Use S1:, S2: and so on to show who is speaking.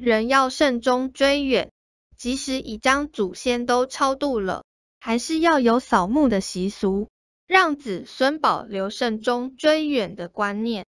S1: 人要慎终追远即使已将祖先都超度了还是要有扫墓的习俗让子孙保留慎终追远的观念。